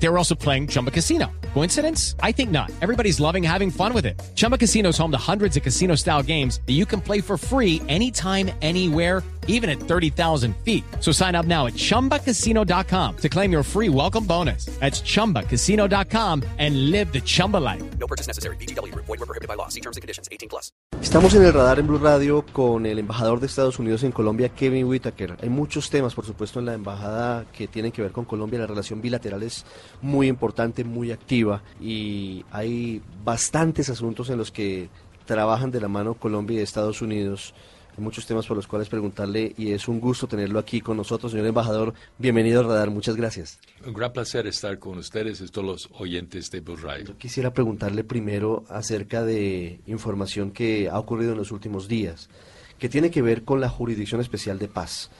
They were also playing Chumba Casino. Coincidence? I think not. Everybody's loving having fun with it. Chumba Casino is home to hundreds of casino style games that you can play for free anytime, anywhere, even at 30,000 feet. So sign up now at chumbacasino.com to claim your free welcome bonus. That's chumbacasino.com and live the Chumba life. No purchase necessary. BGW. Void were prohibited by law. See terms and conditions. 18 plus. Estamos en el radar en Blue Radio con el embajador de Estados Unidos en Colombia, Kevin Whitaker. Hay muchos temas, por supuesto, en la embajada que tienen que ver con Colombia. La relación bilateral es muy importante, muy activa y hay bastantes asuntos en los que trabajan de la mano Colombia y Estados Unidos. Hay muchos temas por los cuales preguntarle y es un gusto tenerlo aquí con nosotros, señor embajador. Bienvenido al radar, muchas gracias. Un gran placer estar con ustedes y todos los oyentes de Blue Radio. Yo quisiera preguntarle primero acerca de información que ha ocurrido en los últimos días, que tiene que ver con la Jurisdicción Especial de Paz.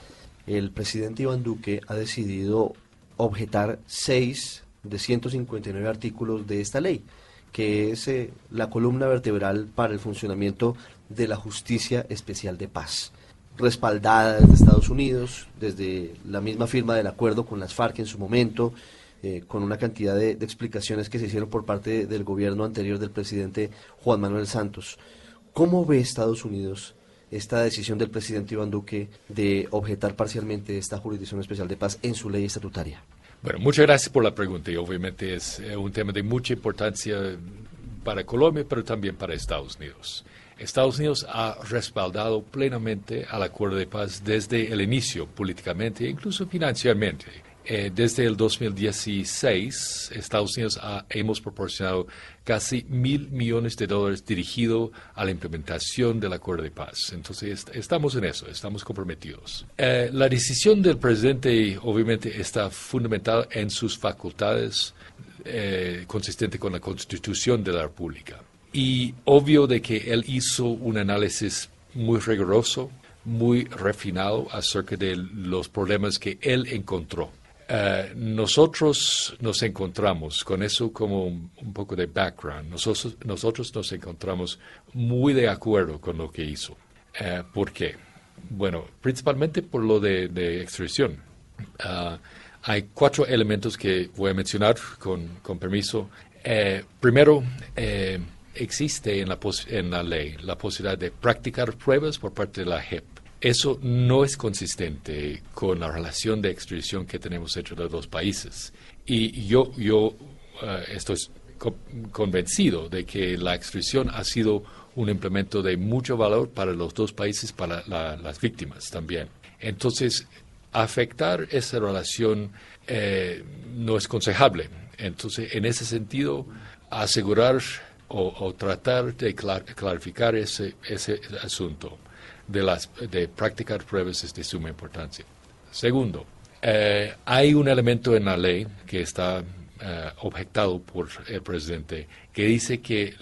El presidente Iván Duque ha decidido objetar seis de 159 artículos de esta ley, que es eh, la columna vertebral para el funcionamiento de la Justicia Especial de Paz, respaldada desde Estados Unidos, desde la misma firma del acuerdo con las FARC en su momento, eh, con una cantidad de, de explicaciones que se hicieron por parte del gobierno anterior del presidente Juan Manuel Santos. ¿Cómo ve Estados Unidos esta decisión del presidente Iván Duque de objetar parcialmente esta Jurisdicción Especial de Paz en su ley estatutaria? Bueno, muchas gracias por la pregunta y obviamente es eh, un tema de mucha importancia para Colombia, pero también para Estados Unidos. Estados Unidos ha respaldado plenamente al acuerdo de paz desde el inicio, políticamente e incluso financieramente. Eh, desde el 2016, Estados Unidos ha, hemos proporcionado casi mil millones de dólares dirigido a la implementación del acuerdo de paz. Entonces, est estamos en eso, estamos comprometidos. Eh, la decisión del presidente, obviamente, está fundamentada en sus facultades eh, consistente con la Constitución de la República. Y obvio de que él hizo un análisis muy riguroso, muy refinado acerca de los problemas que él encontró. Uh, nosotros nos encontramos, con eso como un, un, poco de background, nosotros, nosotros nos encontramos muy de acuerdo con lo que hizo. Uh, ¿Por qué? Bueno, principalmente por lo de, de extradición. Uh, hay cuatro elementos que voy a mencionar con, con permiso. primero, existe en la, en la ley la posibilidad de practicar pruebas por parte de la JEP. Eso no es consistente con la relación de extradición que tenemos entre los dos países. Y yo, yo uh, estoy co convencido de que la extradición ha sido un implemento de mucho valor para los dos países, para la, las víctimas también. Entonces, afectar esa relación eh, no es aconsejable. Entonces, en ese sentido, asegurar o, tratar de clar clarificar ese, ese asunto de, las, de practicar pruebas es de suma importancia. Segundo, eh, hay un elemento en la ley que está eh, objetado por el presidente que dice que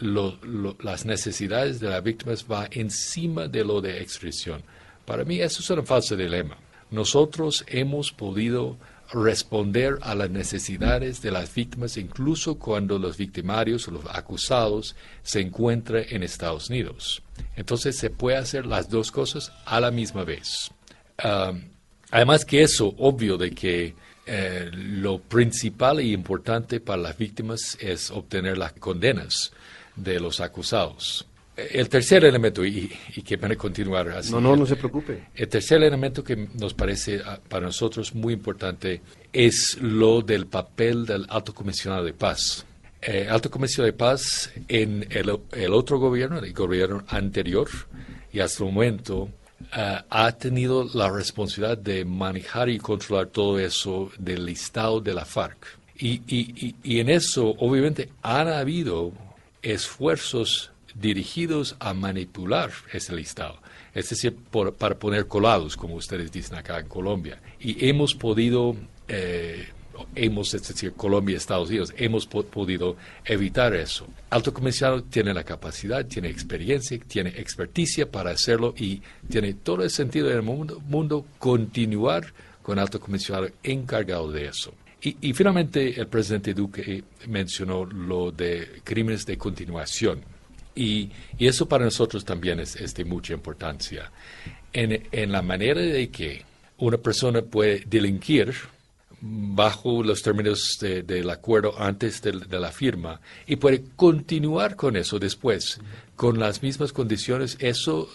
las necesidades de las víctimas van encima de lo de extradición. Para mí eso es un falso dilema. Nosotros hemos podido responder a las necesidades de las víctimas incluso cuando los victimarios o los acusados se encuentran en Estados Unidos. Entonces se puede hacer las dos cosas a la misma vez. Además que eso, obvio de que eh, lo principal y importante para las víctimas es obtener las condenas de los acusados. El tercer elemento, y, y que van a continuar así. No, no, no se preocupe. El tercer elemento que nos parece para nosotros muy importante es lo del papel del alto comisionado de paz. El alto comisionado de paz en el, el otro gobierno, el gobierno anterior, y hasta el momento, uh, ha tenido la responsabilidad de manejar y controlar todo eso del listado de la FARC. Y, y, y en eso, obviamente, han habido esfuerzos dirigidos a manipular ese listado, es decir, por, para poner colados, como ustedes dicen acá en Colombia. Y hemos podido, eh, hemos, es decir, Colombia y Estados Unidos, hemos po podido evitar eso. Alto comisionado tiene la capacidad, tiene experiencia, tiene experticia para hacerlo y tiene todo el sentido del mundo, mundo continuar con alto comisionado encargado de eso. Y, y, finalmente el presidente Duque mencionó lo de crímenes de continuación Y, eso para nosotros también es, de mucha importancia. En, en la manera de que una persona puede delinquir bajo los términos de- del acuerdo antes del- de, la firma y puede continuar con eso después, con las mismas condiciones. Eso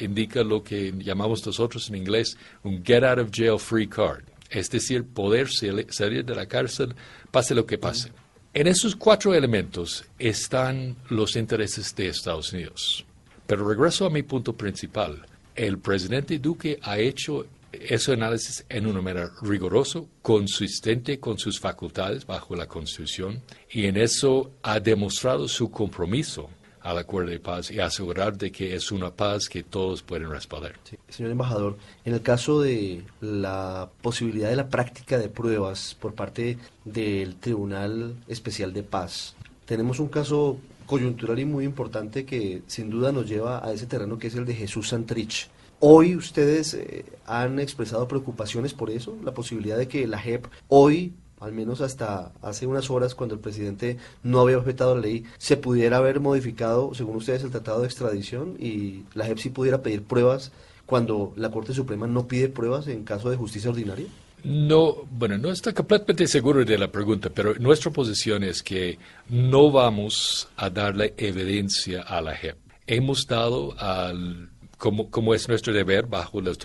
indica lo que llamamos nosotros en inglés un get out of jail free card, es decir, poder sali- salir de la cárcel pase lo que pase. En esos cuatro elementos están los intereses de Estados Unidos. Pero regreso a mi punto principal. El presidente Duque ha hecho ese análisis en una manera riguroso, consistente con sus facultades bajo la Constitución, y en eso ha demostrado su compromiso al acuerdo de paz y asegurar de que es una paz que todos pueden respaldar. Señor embajador, en el caso de la posibilidad de la práctica de pruebas por parte del Tribunal Especial de Paz, tenemos un caso coyuntural y muy importante que sin duda nos lleva a ese terreno que es el de Jesús Santrich. Hoy ustedes eh, han expresado preocupaciones por eso, la posibilidad de que la JEP hoy al menos hasta hace unas horas cuando el presidente no había objetado la ley, se pudiera haber modificado, según ustedes, el tratado de extradición y la JEP sí pudiera pedir pruebas cuando la Corte Suprema no pide pruebas en caso de justicia ordinaria? No, bueno, no estoy completamente seguro de la pregunta, pero nuestra posición es que no vamos a darle evidencia a la JEP. Hemos dado al como, como es nuestro deber bajo los,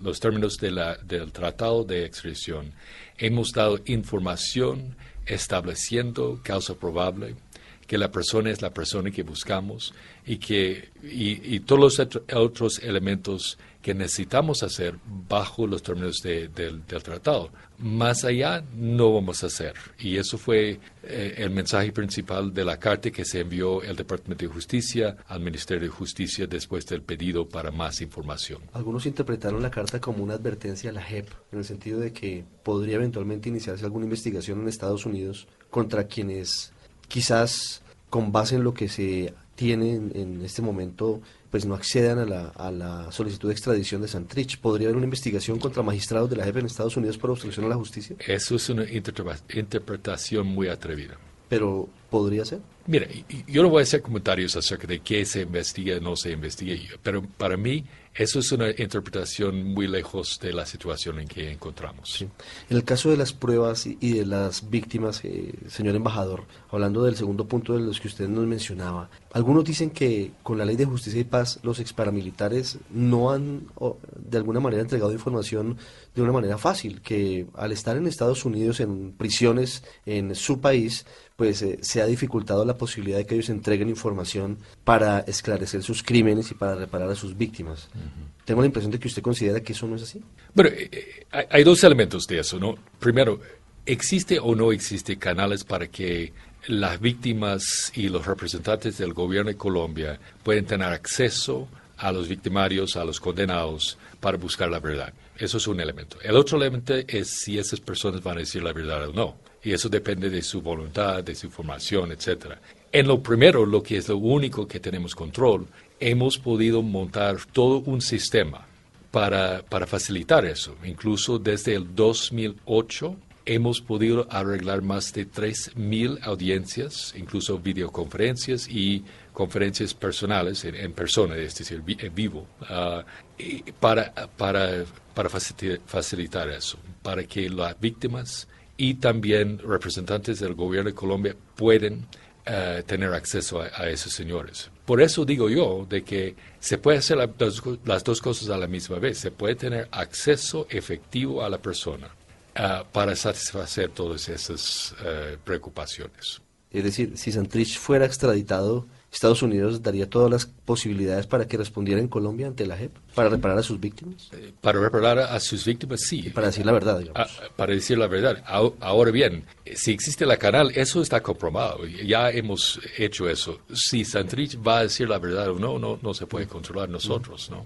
los términos de la- del Tratado de Extradición, hemos dado información estableciendo causa probable, que la persona es la persona que buscamos y que y, todos los otro- otros elementos que necesitamos hacer bajo los términos de- del, del tratado. Más allá no vamos a hacer. Y eso fue eh, el mensaje principal de la carta que se envió el Departamento de Justicia al Ministerio de Justicia después del pedido para más información. Algunos interpretaron la carta como una advertencia a la JEP, en el sentido de que podría eventualmente iniciarse alguna investigación en Estados Unidos contra quienes quizás con base en lo que se tiene en, en este momento, pues no accedan a la, a la solicitud de extradición de Santrich. ¿Podría haber una investigación contra magistrados de la JEP en Estados Unidos por obstrucción a la justicia? Eso es una interpreta- interpretación muy atrevida. Pero podría ser. Mira, yo no voy a hacer comentarios acerca de qué se investiga no se investiga, pero para mí eso es una interpretación muy lejos de la situación en que encontramos. Sí. En el caso de las pruebas y de las víctimas, eh, señor embajador, hablando del segundo punto de los que usted nos mencionaba, algunos dicen que con la ley de justicia y paz los exparamilitares no han o, de alguna manera entregado información de una manera fácil, que al estar en Estados Unidos, en prisiones en su país, pues eh, se ha dificultado la posibilidad de que ellos entreguen información para esclarecer sus crímenes y para reparar a sus víctimas. Tengo la impresión de que usted considera que eso no es así. Bueno, eh, eh, hay, hay dos elementos de eso, ¿no? Primero, ¿existe o no existe canales para que las víctimas y los representantes del gobierno de Colombia pueden tener acceso a los victimarios, a los condenados, para buscar la verdad? Eso es un elemento. El otro elemento es si esas personas van a decir la verdad o no. Y eso depende de su voluntad, de su formación, etcétera. En lo primero, lo que es lo único que tenemos control, hemos podido montar todo un sistema para, para facilitar eso. Incluso desde el 2008 hemos podido arreglar más de 3.000 audiencias, incluso videoconferencias y conferencias personales en, en persona, es decir, en vivo, y para, para, para facilita- facilitar eso, para que las víctimas y también representantes del gobierno de Colombia pueden eh, tener acceso a, esos señores. Por eso digo yo de que se puede hacer las dos cosas a la misma vez. Se puede tener acceso efectivo a la persona ah, para satisfacer todas esas eh, preocupaciones. Es decir, si Santrich fuera extraditado, Estados Unidos daría todas las posibilidades para que respondiera en Colombia ante la JEP, para reparar a sus víctimas, Eh, Para reparar a, sus víctimas, sí. y para decir la verdad, digamos. Ah, para decir la verdad. Ahora bien, si existe la canal, eso está comprobado. Ya hemos hecho eso. Si Santrich va a decir la verdad o no, no, no se puede controlar nosotros, ¿no?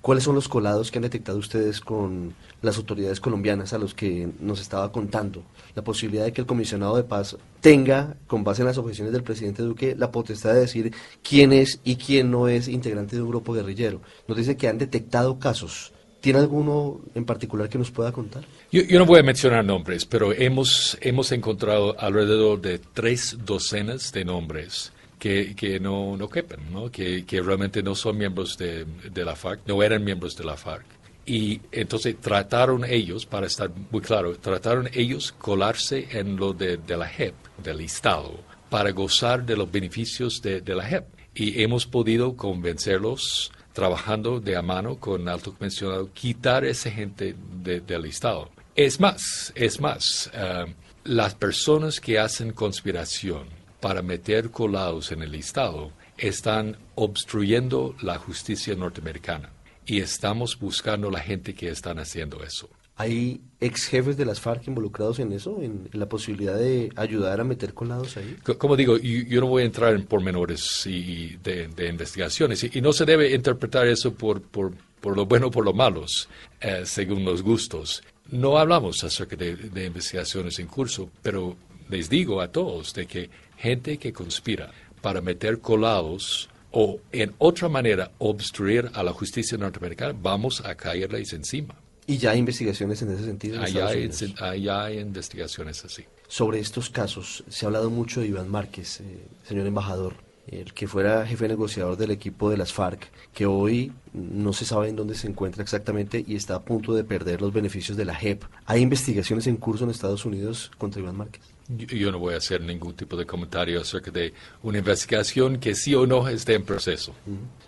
¿Cuáles son los colados que han detectado ustedes con las autoridades colombianas a los que nos estaba contando? La posibilidad de que el comisionado de paz tenga, con base en las objeciones del presidente Duque, la potestad de decir quién es y quién no es integrante de un grupo guerrillero. Nos dice que han detectado casos. ¿Tiene alguno en particular que nos pueda contar? Yo, yo no voy a mencionar nombres, pero hemos, hemos encontrado alrededor de tres docenas de nombres que, que no, no quepan, ¿no? Que, que realmente no son miembros de, de la FARC, no eran miembros de la FARC. Y entonces trataron ellos, para estar muy claro, trataron ellos colarse en lo de, de la JEP, del Estado, para gozar de los beneficios de, de la JEP. Y hemos podido convencerlos trabajando de a mano con alto convencionado, quitar esa gente de- del Estado. Es más, es más, eh, las personas que hacen conspiración para meter colados en el Estado están obstruyendo la justicia norteamericana y estamos buscando la gente que están haciendo eso. ¿Hay ex jefes de las FARC involucrados en eso, en, en la posibilidad de ayudar a meter colados ahí? Co- Como digo, yo, yo no voy a entrar en pormenores y de, de investigaciones y, y no se debe interpretar eso por, por, por lo bueno o por lo malos, eh, según los gustos. No hablamos acerca de, de investigaciones en curso, pero les digo a todos de que gente que conspira para meter colados o en otra manera obstruir a la justicia norteamericana, vamos a caerles encima. Y ya hay investigaciones en ese sentido. en Allá Estados hay, allá hay investigaciones así. Sobre estos casos, se ha hablado mucho de Iván Márquez, eh, señor embajador, el que fuera jefe negociador del equipo de las FARC, que hoy no se sabe en dónde se encuentra exactamente y está a punto de perder los beneficios de la JEP. ¿Hay investigaciones en curso en Estados Unidos contra Iván Márquez? Yo no voy a hacer ningún tipo de comentario acerca de una investigación que sí o no esté en proceso.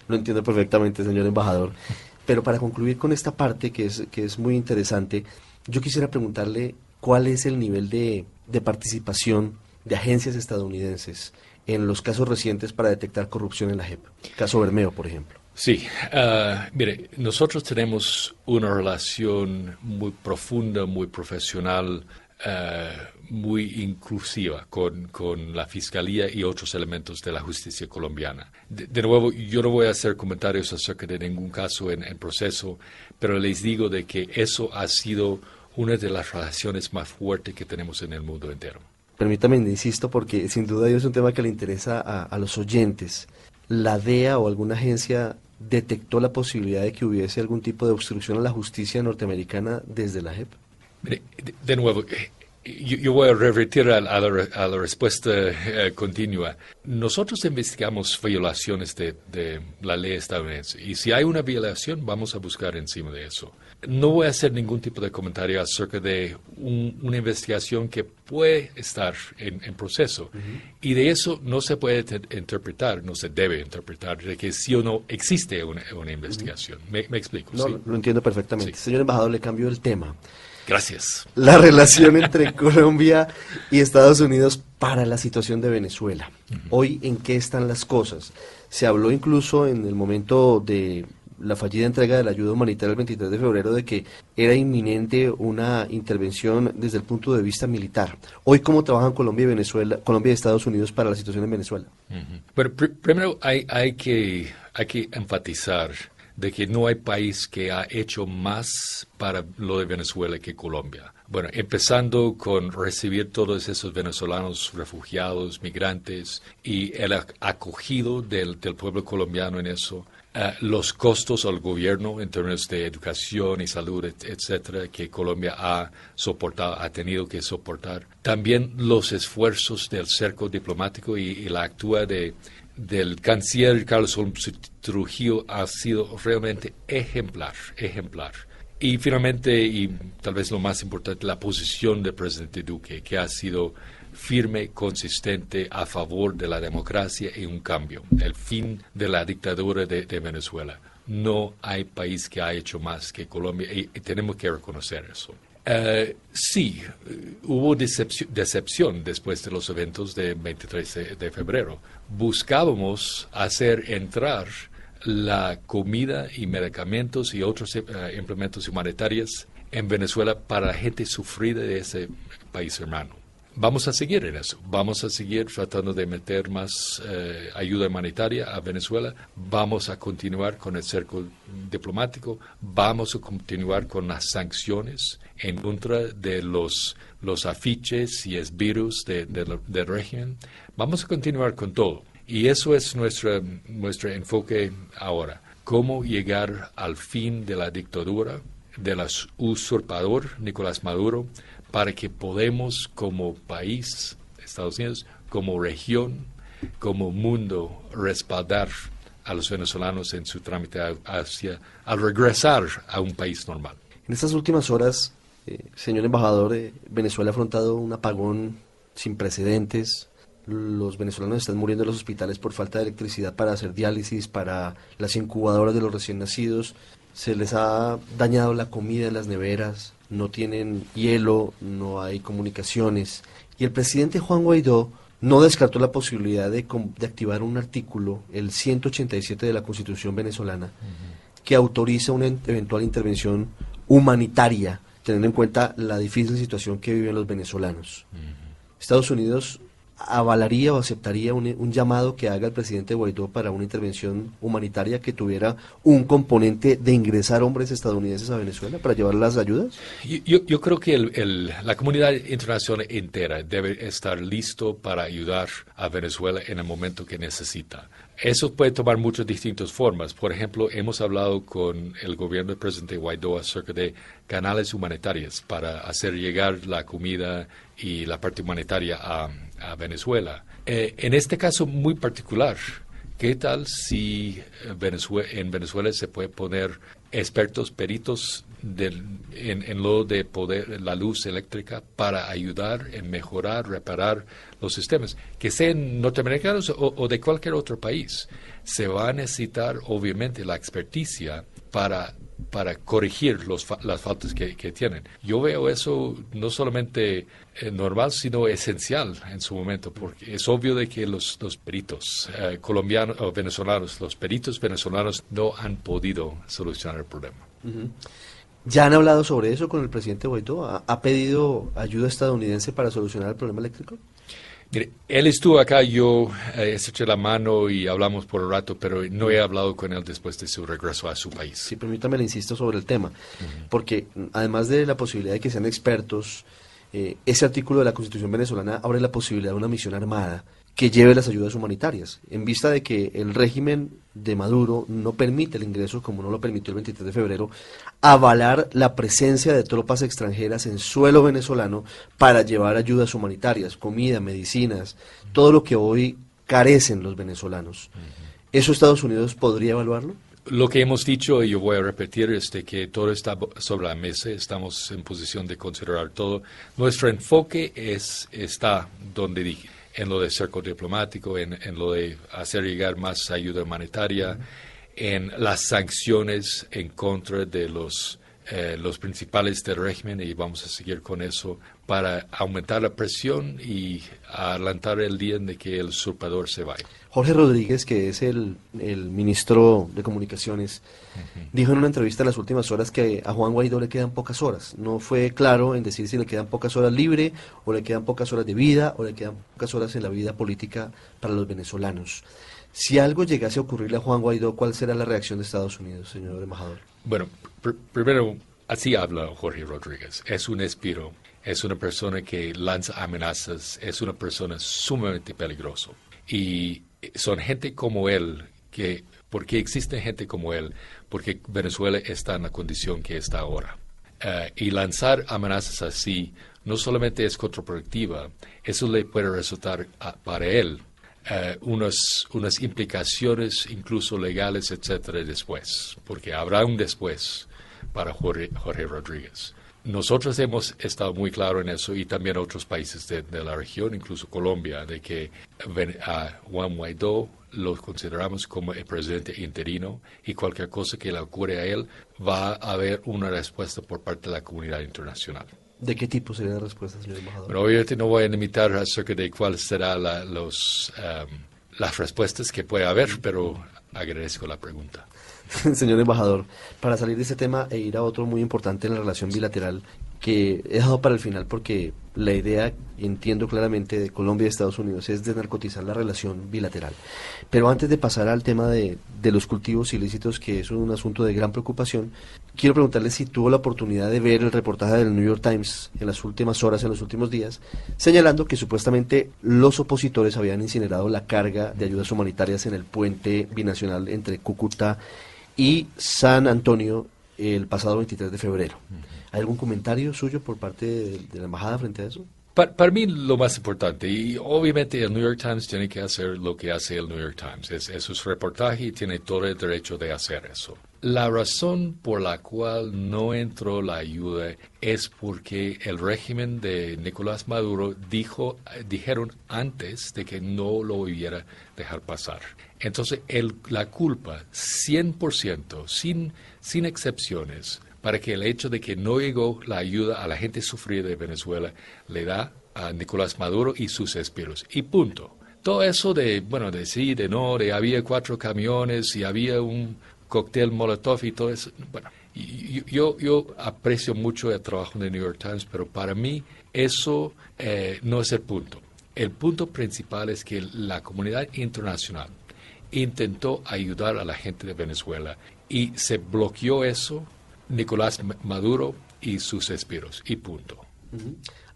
Lo entiendo perfectamente, señor embajador. Pero para concluir con esta parte que es, que es muy interesante, yo quisiera preguntarle cuál es el nivel de, de participación de agencias estadounidenses en los casos recientes para detectar corrupción en la JEP. Caso Bermeo, por ejemplo. Sí, ah, mire, nosotros tenemos una relación muy profunda, muy profesional, muy inclusiva con, con la Fiscalía y otros elementos de la justicia colombiana. De, de nuevo, yo no voy a hacer comentarios acerca de ningún caso en, en proceso, pero les digo de que eso ha sido una de las relaciones más fuertes que tenemos en el mundo entero. Permítame, insisto, porque sin duda es un tema que le interesa a, a los oyentes. ¿La DEA o alguna agencia detectó la posibilidad de que hubiese algún tipo de obstrucción a la justicia norteamericana desde la JEP? Mire, de, nuevo, eh, yo, yo voy a revertir a, a la, a la respuesta eh, continua. Nosotros investigamos violaciones de, de la ley estadounidense y si hay una violación, vamos a buscar encima de eso. No voy a hacer ningún tipo de comentario acerca de un- una investigación que puede estar en, en proceso. Y de eso no se puede te- interpretar, no se debe interpretar, de que sí o no existe una, una investigación. ¿Me, me explico? No, ¿sí? lo entiendo perfectamente. Sí. Señor embajador, le cambio el tema. Gracias. La relación entre Colombia y Estados Unidos para la situación de Venezuela. Hoy, ¿en qué están las cosas? Se habló incluso en el momento de la fallida entrega de la ayuda humanitaria el 23 de febrero de que era inminente una intervención desde el punto de vista militar. Hoy, ¿cómo trabajan Colombia y Venezuela, Colombia y Estados Unidos para la situación en Venezuela? Ujú. Bueno, pr- primero hay, hay, que, hay que enfatizar de que no hay país que ha hecho más para lo de Venezuela que Colombia. Bueno, empezando con recibir todos esos venezolanos refugiados, migrantes y el ac- acogido del, del pueblo colombiano en eso. eh, los costos al gobierno en términos de educación y salud, et- etcétera, que Colombia ha soportado, ha tenido que soportar. También los esfuerzos del cerco diplomático y, y la actúa de, del canciller Carlos Trujillo ha sido realmente ejemplar, ejemplar. Y finalmente, y tal vez lo más importante, la posición del presidente Duque, que ha sido firme, consistente, a favor de la democracia y un cambio, el fin de la dictadura de, Venezuela. No hay país que ha hecho más que Colombia y tenemos que reconocer eso. Eh, sí, hubo decepción, después de los eventos del 23 de, de febrero. Buscábamos hacer entrar la comida y medicamentos y otros eh, implementos humanitarios en Venezuela para la gente sufrida de ese país hermano. Vamos a seguir en eso. Vamos a seguir tratando de meter más eh, ayuda humanitaria a Venezuela. Vamos a continuar con el cerco diplomático. Vamos a continuar con las sanciones en contra de los, los afiches y esvirus de- de del régimen. Vamos a continuar con todo. Y eso es nuestra, nuestro enfoque ahora. Cómo llegar al fin de la dictadura del usurpador Nicolás Maduro para que podamos como país, Estados Unidos, como región, como mundo respaldar a los venezolanos en su trámite hacia al regresar a un país normal. En estas últimas horas, eh, señor embajador, eh, Venezuela ha afrontado un apagón sin precedentes. Los venezolanos están muriendo en los hospitales por falta de electricidad para hacer diálisis, para las incubadoras de los recién nacidos. Se les ha dañado la comida en las neveras, no tienen hielo, no hay comunicaciones. Y el presidente Juan Guaidó no descartó la posibilidad de, activar un artículo, el 187 de la Constitución venezolana, que autoriza una eventual intervención humanitaria, teniendo en cuenta la difícil situación que viven los venezolanos. Estados Unidos avalaría o aceptaría un, llamado que haga el presidente Guaidó para una intervención humanitaria que tuviera un componente de ingresar hombres estadounidenses a Venezuela para llevar las ayudas? Yo, creo que la comunidad internacional entera debe estar listo para ayudar a Venezuela en el momento que necesita. Eso puede tomar muchas distintas formas. Por ejemplo, hemos hablado con el gobierno del presidente Guaidó acerca de canales humanitarios para hacer llegar la comida y la parte humanitaria a, Venezuela. Eh, en este caso muy particular, ¿qué tal si en Venezuela se puede poner expertos, peritos en, lo de poder, la luz eléctrica para ayudar en mejorar, reparar los sistemas, que sean norteamericanos o, de cualquier otro país. Se va a necesitar, obviamente, la experticia para para corregir los, las faltas que, tienen. Yo veo eso no solamente eh, normal, sino esencial en su momento, porque es obvio de que los, los peritos eh, colombianos o venezolanos, los peritos venezolanos no han podido solucionar el problema. ¿Ya han hablado sobre eso con el presidente Guaidó? ¿Ha, pedido ayuda estadounidense para solucionar el problema eléctrico? Mire, él estuvo acá, yo eh, eché la mano y hablamos por un rato, pero no he hablado con él después de su regreso a su país. Sí, permítame, le insisto sobre el tema, porque además de la posibilidad de que sean expertos, eh, ese artículo de la Constitución venezolana abre la posibilidad de una misión armada que lleve las ayudas humanitarias, en vista de que el régimen de Maduro no permite el ingreso, como no lo permitió el 23 de febrero, avalar la presencia de tropas extranjeras en suelo venezolano para llevar ayudas humanitarias, comida, medicinas, todo lo que hoy carecen los venezolanos. ¿Eso Estados Unidos podría evaluarlo? Lo que hemos dicho, y yo voy a repetir, es de que todo está sobre la mesa, estamos en posición de considerar todo. Nuestro enfoque es, está donde dije, en lo de cerco diplomático, en, en lo de hacer llegar más ayuda humanitaria, en las sanciones en contra de los, eh, los principales del régimen y vamos a seguir con eso para aumentar la presión y adelantar el día en que el usurpador se vaya. Jorge Rodríguez, que es el, el ministro de Comunicaciones, dijo en una entrevista en las últimas horas que a Juan Guaidó le quedan pocas horas. No fue claro en decir si le quedan pocas horas libre o le quedan pocas horas de vida o le quedan pocas horas en la vida política para los venezolanos. Si algo llegase a ocurrirle a Juan Guaidó, ¿cuál será la reacción de Estados Unidos, señor embajador? Bueno, primero, así habla Jorge Rodríguez. Es un espiro, es una persona que lanza amenazas, es una persona sumamente peligrosa. Y son gente como él que, ¿por qué existe gente como él? Porque Venezuela está en la condición que está ahora. Eh, y lanzar amenazas así no solamente es contraproductiva, eso le puede resultar para él eh, unas, unas implicaciones incluso legales, etcétera, después, porque habrá un después para Jorge, Jorge Rodríguez. Nosotros hemos estado muy claros en eso y también otros países de, la región, incluso Colombia, de que a Juan Guaidó lo consideramos como el presidente interino y cualquier cosa que le ocurra a él va a haber una respuesta por parte de la comunidad internacional. ¿De qué tipo sería la respuesta, señor embajador? obviamente no voy a limitar acerca de cuáles serán los, um, las respuestas que puede haber, pero agradezco la pregunta. Señor embajador, para salir de ese tema e ir a otro muy importante en la relación bilateral que he dejado para el final porque la idea, entiendo claramente, de Colombia y Estados Unidos es desnarcotizar la relación bilateral. Pero antes de pasar al tema de, los cultivos ilícitos, que es un asunto de gran preocupación, quiero preguntarle si tuvo la oportunidad de ver el reportaje del New York Times en las últimas horas, en los últimos días, señalando que supuestamente los opositores habían incinerado la carga de ayudas humanitarias en el puente binacional entre Cúcuta y San Antonio el pasado 23 de febrero. ¿Hay algún comentario suyo por parte de, la embajada frente a eso? Pa- para mí lo más importante, y obviamente el New York Times tiene que hacer lo que hace el New York Times, es, es su reportaje y tiene todo el derecho de hacer eso. La razón por la cual no entró la ayuda es porque el régimen de Nicolás Maduro dijo, dijeron antes de que no lo iba dejar pasar. Entonces, el- la culpa, 100%, sin, sin excepciones, para que el hecho de que no llegó la ayuda a la gente sufrida de Venezuela le da a Nicolás Maduro y sus espiros. Y punto. Todo eso de, bueno, de sí, de no, de había cuatro camiones y había un cóctel Molotov y todo eso. Bueno, yo, yo aprecio mucho el trabajo de New York Times, pero para mí eso eh, no es el punto. El punto principal es que la comunidad internacional intentó ayudar a la gente de Venezuela y se bloqueó eso Nicolás Maduro y sus espiros y punto.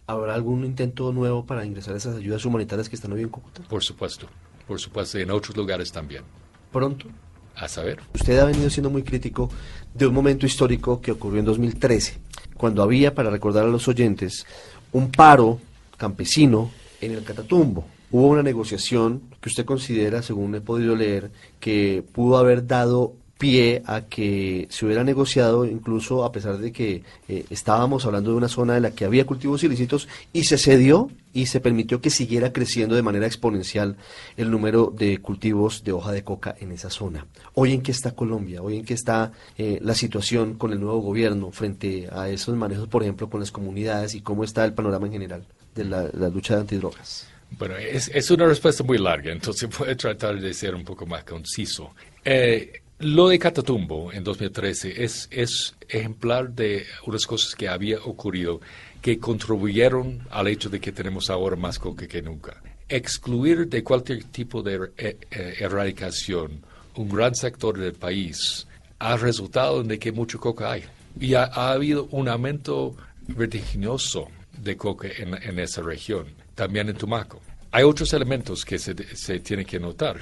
¿Habrá algún intento nuevo para ingresar esas ayudas humanitarias que están hoy en Cúcuta? Por supuesto, por supuesto, y en otros lugares también. Pronto. A saber. Usted ha venido siendo muy crítico de un momento histórico que ocurrió en 2013, cuando había, para recordar a los oyentes, un paro campesino en el Catatumbo. Hubo una negociación que usted considera, según he podido leer, que pudo haber dado pie a que se hubiera negociado, incluso a pesar de que eh, estábamos hablando de una zona en la que había cultivos ilícitos, y se cedió y se permitió que siguiera creciendo de manera exponencial el número de cultivos de hoja de coca en esa zona. Hoy en qué está Colombia, hoy en qué está eh, la situación con el nuevo gobierno frente a esos manejos, por ejemplo, con las comunidades y cómo está el panorama en general de la, lucha de antidrogas. Bueno, es, es una respuesta muy larga, entonces voy a tratar de ser un poco más conciso. Eh, lo de Catatumbo en 2013 es, es ejemplar de unas cosas que había ocurrido que contribuyeron al hecho de que tenemos ahora más coca que nunca. Excluir de cualquier tipo de er- eh, eh, erradicación un gran sector del país ha resultado en que mucho coca hay. Y ha, ha habido un aumento vertiginoso de coca en, en esa región, también en Tumaco. Hay otros elementos que se, se tienen que notar.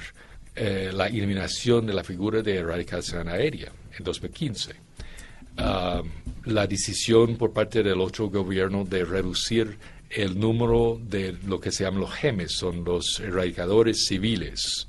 Eh, la eliminación de la figura de erradicación aérea en 2015. Ah, la decisión por parte del otro gobierno de reducir el número de lo que se llaman los GEMES, son los erradicadores civiles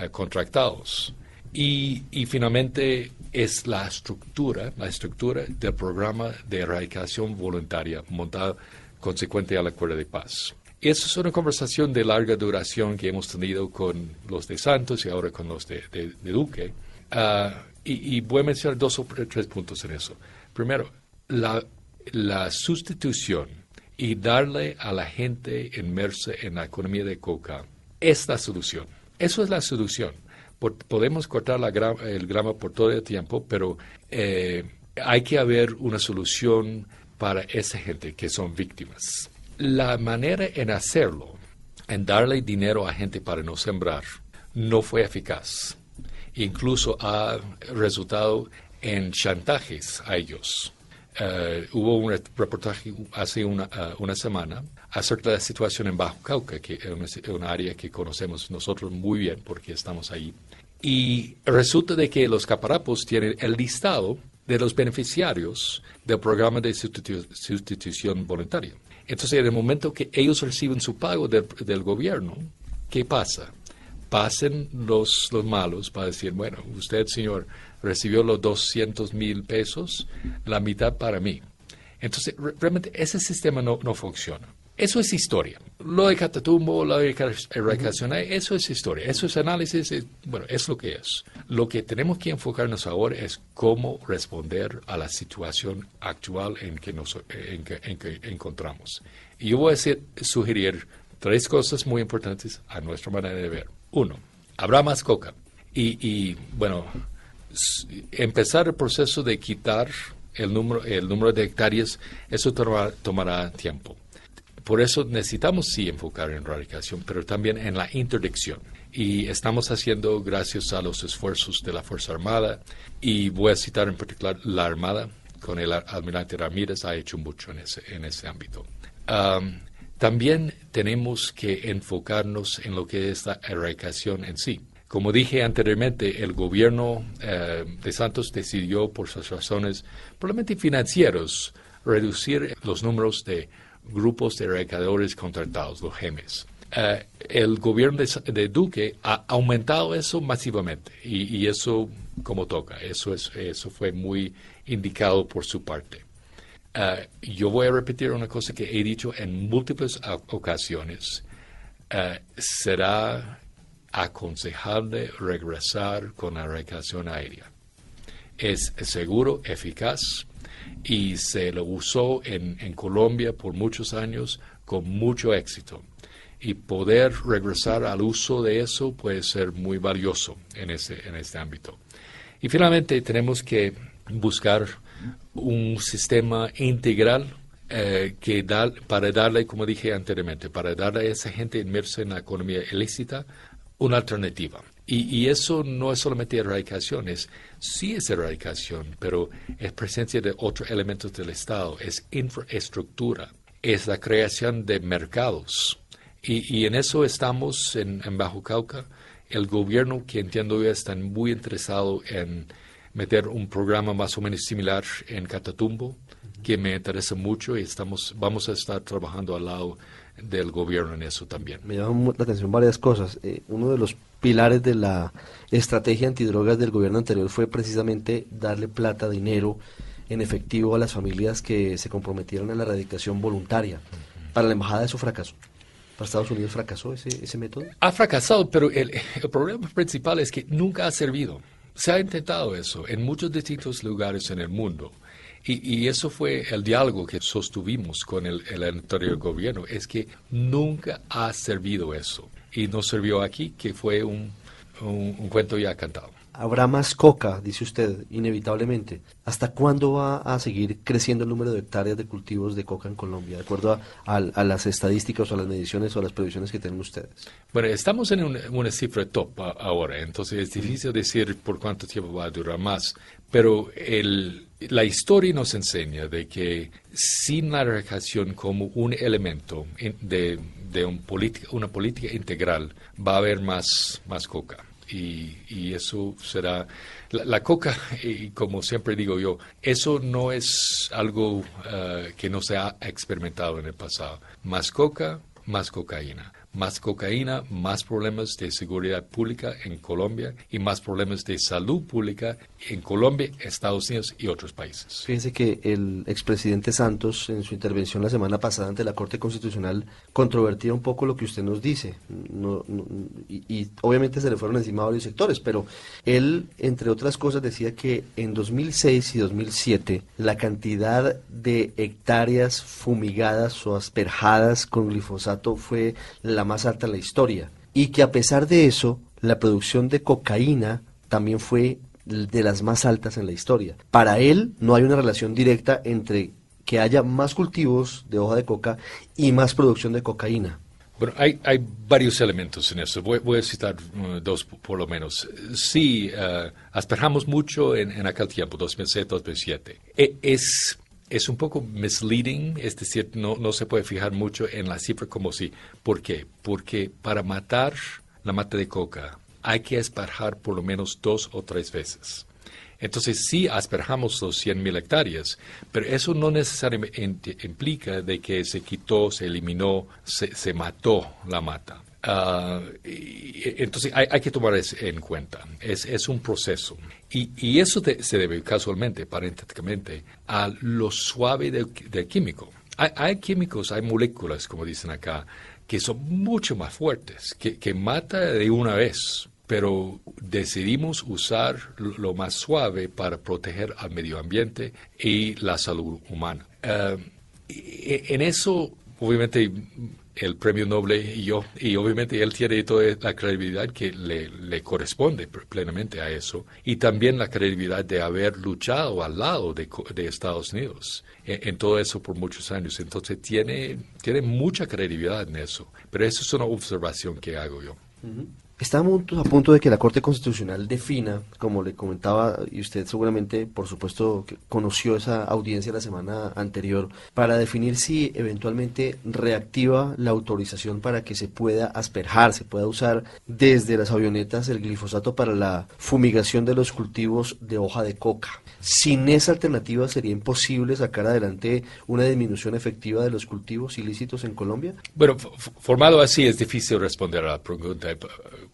eh, contratados. Y, y finalmente es la estructura, la estructura del programa de erradicación voluntaria montado consecuente al acuerdo de paz. Esa es una conversación de larga duración que hemos tenido con los de Santos y ahora con los de, Duque. Ah, y, voy a mencionar dos o tres puntos en eso. Primero, la, sustitución y darle a la gente inmersa en la economía de coca es la solución. Eso es la solución. Podemos cortar el grama por todo el tiempo, pero eh, hay que haber una solución para esa gente que son víctimas. La manera en hacerlo, en darle dinero a gente para no sembrar, no fue eficaz. Incluso ha resultado en chantajes a ellos. Eh, hubo un reportaje hace una, eh, una semana acerca de la situación en Bajo Cauca, que es una, área que conocemos nosotros muy bien porque estamos ahí. Y resulta de que los caparapos tienen el listado de los beneficiarios del programa de sustitu- sustitución voluntaria. Entonces, en el momento que ellos reciben su pago del, gobierno, ¿qué pasa? Pasen los, los malos para decir, bueno, usted, señor, recibió los 200 mil pesos, la mitad para mí. Entonces, re- realmente ese sistema no, no funciona. Eso es historia. Lo de Catatumbo, la de erradicación, eso es historia. Eso es análisis, es- bueno, es lo que es. Lo que tenemos que enfocarnos ahora es cómo responder a la situación actual en que nos en que, en que encontramos. Y yo voy a sugerir tres cosas muy importantes a nuestra manera de ver. Uno, habrá más coca. Y, y, bueno, empezar el proceso de quitar el número, el número de hectáreas, eso tomará, tomará tiempo. Por eso necesitamos sí enfocar en erradicación, pero también en la interdicción. Y estamos haciendo gracias a los esfuerzos de la Fuerza Armada, y voy a citar en particular la Armada, con el almirante Ramírez ha hecho mucho en ese, en ese ámbito. Am, también tenemos que enfocarnos en lo que es la erradicación en sí. Como dije anteriormente, el gobierno eh, de Santos decidió, por sus razones probablemente financieros, reducir los números de grupos de erradicadores contratados, los GEMES. Eh, el gobierno de, Duque ha aumentado eso masivamente y, eso como toca, eso, es, eso fue muy indicado por su parte. Eh, yo voy a repetir una cosa que he dicho en múltiples ocasiones. Eh, será aconsejable regresar con la recreación aérea. Es seguro, eficaz y se lo usó en, en Colombia por muchos años con mucho éxito y poder regresar al uso de eso puede ser muy valioso en, ese, en este ámbito. Y finalmente tenemos que buscar un sistema integral eh, que da, para darle, como dije anteriormente, para darle a esa gente inmersa en la economía ilícita una alternativa. Y, eso no es solamente erradicación, es, sí es erradicación, pero es presencia de otros elementos del Estado, es infraestructura, es la creación de mercados, y, en eso estamos en, Bajo Cauca. El gobierno, que entiendo yo, está muy interesado en meter un programa más o menos similar en Catatumbo, que me interesa mucho y estamos, vamos a estar trabajando al lado del gobierno en eso también. Me llaman la atención varias cosas. Eh, uno de los pilares de la estrategia antidrogas del gobierno anterior fue precisamente darle plata, dinero en efectivo a las familias que se comprometieron a la erradicación voluntaria. Para la embajada eso fracasó para Estados Unidos fracasó ese, ese método? Ha fracasado, pero el, el, problema principal es que nunca ha servido. Se ha intentado eso en muchos distintos lugares en el mundo. Y, y eso fue el diálogo que sostuvimos con el, el anterior gobierno, es que nunca ha servido eso. Y no sirvió aquí, que fue un, un cuento ya cantado habrá más coca, dice usted, inevitablemente. ¿Hasta cuándo va a seguir creciendo el número de hectáreas de cultivos de coca en Colombia, de acuerdo a, las estadísticas o a las mediciones o a las previsiones que tienen ustedes? Bueno, estamos en una cifra top ahora, entonces es difícil decir por cuánto tiempo va a durar más, pero el, la historia nos enseña de que sin la erradicación como un elemento de, de un una política integral va a haber más, más coca. Y, eso será la, coca y como siempre digo yo eso no es algo eh, que no se ha experimentado en el pasado. Más coca más cocaína más cocaína, más problemas de seguridad pública en Colombia y más problemas de salud pública en Colombia, Estados Unidos y otros países. Fíjense que el expresidente Santos, en su intervención la semana pasada ante la Corte Constitucional, controvertía un poco lo que usted nos dice. y, obviamente se le fueron encima varios sectores, pero él, entre otras cosas, decía que en 2006 y 2007 la cantidad de hectáreas fumigadas o asperjadas con glifosato fue la más alta en la historia. Y que a pesar de eso, la producción de cocaína también fue de las más altas en la historia. Para él no hay una relación directa entre que haya más cultivos de hoja de coca y más producción de cocaína. Bueno, hay, hay varios elementos en eso. Voy, a citar uh, dos por lo menos. Sí, uh, asperjamos mucho en, aquel tiempo, 2006-2007. E, es es un poco misleading, es decir, no, no se puede fijar mucho en la cifra como si. ¿Por qué? Porque para matar la mata de coca hay que asperjar por lo menos dos o tres veces. Entonces sí asperjamos los 100.000 hectáreas, pero eso no necesariamente implica de que se quitó, se eliminó, se, se mató la mata. Ah, entonces hay, que tomar eso en cuenta. Es, es un proceso. Y, y eso se debe casualmente, parentéticamente, a lo suave del, químico. Hay, hay, químicos, hay moléculas, como dicen acá, que son mucho más fuertes, que, que mata de una vez, pero decidimos usar lo más suave para proteger al medio ambiente y la salud humana. Ah, en eso, obviamente, el premio Nobel y yo, y obviamente él tiene toda la credibilidad que le, corresponde plenamente a eso, y también la credibilidad de haber luchado al lado de, Estados Unidos en, todo eso por muchos años. Entonces tiene, tiene mucha credibilidad en eso, pero eso es una observación que hago yo. Estamos a punto de que la Corte Constitucional defina, como le comentaba, y usted seguramente, por supuesto, conoció esa audiencia la semana anterior, para definir si eventualmente reactiva la autorización para que se pueda asperjar, se pueda usar desde las avionetas el glifosato para la fumigación de los cultivos de hoja de coca. Sin esa alternativa sería imposible sacar adelante una disminución efectiva de los cultivos ilícitos en Colombia. Bueno, formado así es difícil responder a la pregunta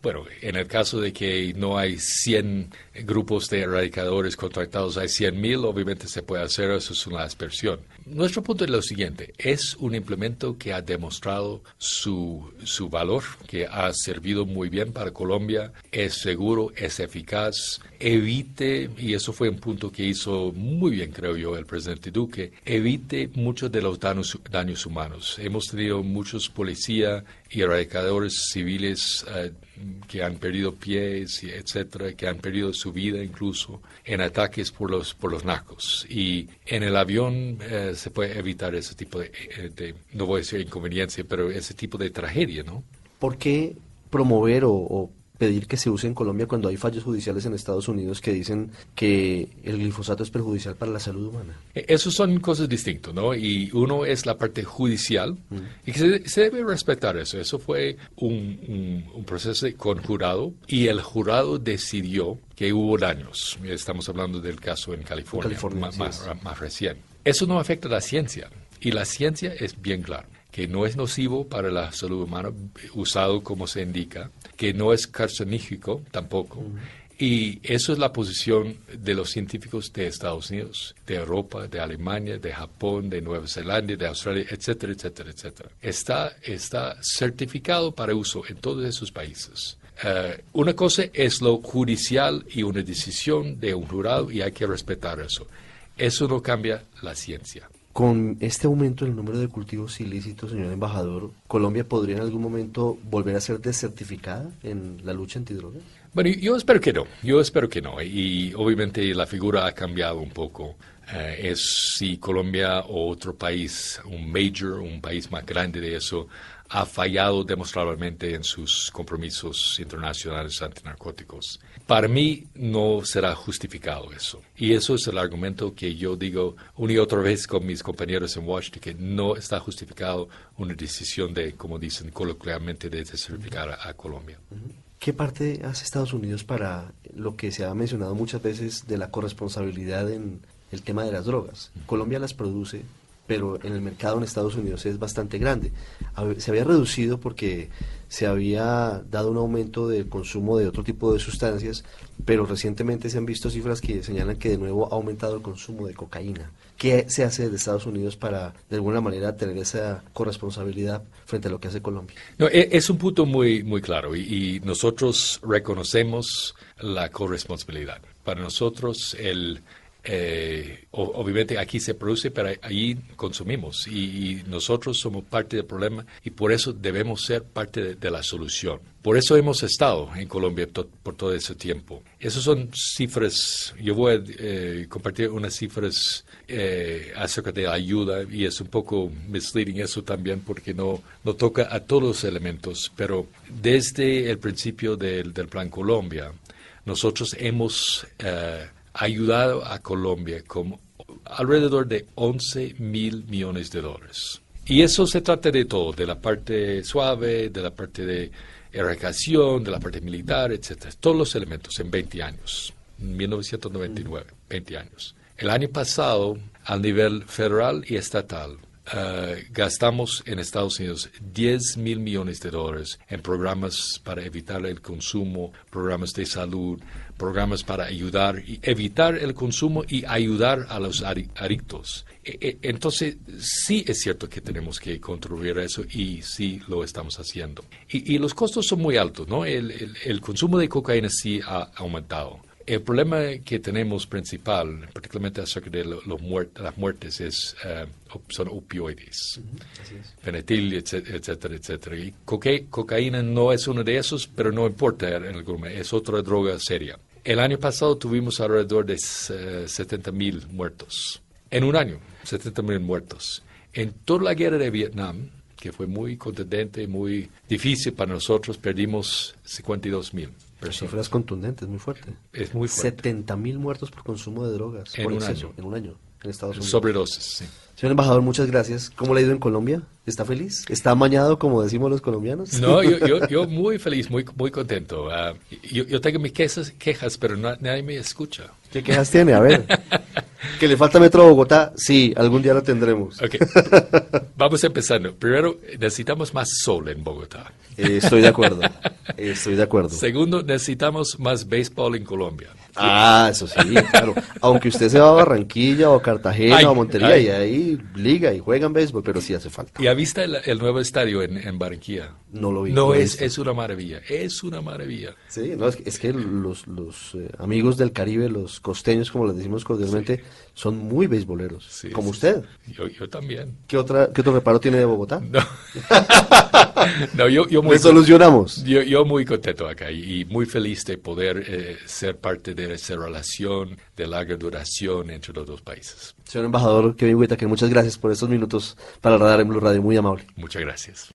bueno, en el caso de que no hay 100 grupos de erradicadores contratados, hay 100.000, obviamente se puede hacer, eso es una aspersión. Nuestro punto es lo siguiente, es un implemento que ha demostrado su, su valor, que ha servido muy bien para Colombia, es seguro, es eficaz, evite, y eso fue un punto que hizo muy bien, creo yo, el presidente Duque, evite muchos de los daños, daños humanos. Hemos tenido muchos policías y erradicadores civiles eh, que han perdido pies, etcétera, que han perdido su vida incluso en ataques por los, por los narcos. Y en el avión eh, se puede evitar ese tipo de, eh, de, no voy a decir inconveniencia, pero ese tipo de tragedia, ¿no? ¿Por qué promover o pedir que se use en Colombia cuando hay fallos judiciales en Estados Unidos que dicen que el glifosato es perjudicial para la salud humana. E, Esos son cosas distintas, ¿no? Y uno es la parte judicial mm. y que se, debe respetar eso. Eso fue un, un, proceso con jurado y el jurado decidió que hubo daños. Estamos hablando del caso en California, más, más, más recién. Eso no afecta a la ciencia y la ciencia es bien clara que no es nocivo para la salud humana, usado como se indica, que no es carcinógeno tampoco. Y eso es la posición de los científicos de Estados Unidos, de Europa, de Alemania, de Japón, de Nueva Zelanda, de Australia, etcétera, etcétera, etcétera. Está, está certificado para uso en todos esos países. Uh, una cosa es lo judicial y una decisión de un jurado y hay que respetar eso. Eso no cambia la ciencia. Con este aumento del número de cultivos ilícitos, señor embajador, ¿Colombia podría en algún momento volver a ser desertificada en la lucha antidroga? Bueno, yo espero que no, yo espero que no. Y obviamente la figura ha cambiado un poco. Uh, es si Colombia o otro país, un major, un país más grande de eso, ha fallado demostrablemente en sus compromisos internacionales antinarcóticos. Para mí no será justificado eso. Y eso es el argumento que yo digo una y otra vez con mis compañeros en Washington, que no está justificado una decisión de, como dicen coloquialmente, de desertificar a, a Colombia. ¿Qué parte hace Estados Unidos para lo que se ha mencionado muchas veces de la corresponsabilidad en el tema de las drogas? Colombia las produce, pero en el mercado en Estados Unidos es bastante grande. Se había reducido porque se había dado un aumento del consumo de otro tipo de sustancias, pero recientemente se han visto cifras que señalan que de nuevo ha aumentado el consumo de cocaína. ¿Qué se hace desde Estados Unidos para, de alguna manera, tener esa corresponsabilidad frente a lo que hace Colombia? No, es un punto muy, muy claro y nosotros reconocemos la corresponsabilidad. Para nosotros el eh, obviamente aquí se produce, pero ahí consumimos y, nosotros somos parte del problema y por eso debemos ser parte de, la solución. Por eso hemos estado en Colombia por todo ese tiempo. Esas son cifras, yo voy a eh, compartir unas cifras eh, acerca de ayuda y es un poco misleading eso también porque no, no toca a todos los elementos, pero desde el principio del, del Plan Colombia, nosotros hemos eh, ayudado a Colombia con alrededor de 11 mil millones de dólares. Y eso se trata de todo, de la parte suave, de la parte de erradicación, de la parte militar, etcétera, todos los elementos en 20 años, 1999, 20 años. El año pasado, a nivel federal y estatal, Uh, gastamos en Estados Unidos 10 mil millones de dólares en programas para evitar el consumo, programas de salud, programas para ayudar y evitar el consumo y ayudar a los adictos. E, e, entonces, sí es cierto que tenemos que contribuir a eso y sí lo estamos haciendo. Y, y los costos son muy altos, ¿no? El, el, el consumo de cocaína sí ha aumentado. El problema que tenemos principal, particularmente acerca de los muert las muertes, es, uh, son opioides, uh -huh, fenetil, etcétera, etcétera, etcétera. Y coca cocaína no es uno de esos, pero no importa, es otra droga seria. El año pasado tuvimos alrededor de uh, 70 mil muertos. En un año, 70 mil muertos. En toda la guerra de Vietnam, que fue muy contundente, muy difícil para nosotros. Perdimos 52 mil personas. Cifras contundentes, muy fuerte. Es muy fuerte. 70 mil muertos por consumo de drogas. En por un exceso, año. En un año, en Estados Unidos. Sobredosis, sí. Señor embajador, muchas gracias. ¿Cómo le ha ido en Colombia? ¿Está feliz? ¿Está amañado, como decimos los colombianos? No, yo, yo, yo muy feliz, muy, muy contento. Ah, yo, yo tengo mis quejas, quejas pero no- nadie me escucha. ¿Qué quejas tiene? A ver. ¿Que le falta Metro Bogotá? Sí, algún día lo tendremos. Ok, vamos empezando. Primero, necesitamos más sol en Bogotá. Eh, estoy de acuerdo. Eh, Estoy de acuerdo. Segundo, necesitamos más béisbol en Colombia. Ah, eso sí, claro. Aunque usted se va a Barranquilla o Cartagena Ay, o a Montería ay. y ahí liga y juegan béisbol, pero sí hace falta. ¿Y ha visto el, el nuevo estadio en, en Barranquilla? No lo vi. No, es, es una maravilla, es una maravilla. Sí, no, es, que, es que los, los eh, amigos del Caribe, los costeños, como les decimos cordialmente, son muy beisboleros, Sí, como sí, usted. Yo, yo también. ¿Qué, otra, ¿Qué otro reparo tiene de Bogotá? No, no yo, yo, muy, solucionamos. yo, yo muy contento acá y, muy feliz de poder eh, ser parte de esa relación de larga duración entre los dos países. Señor embajador Kevin Whittaker, muchas gracias por estos minutos para radar en Blue Radio, muy amable. Muchas gracias.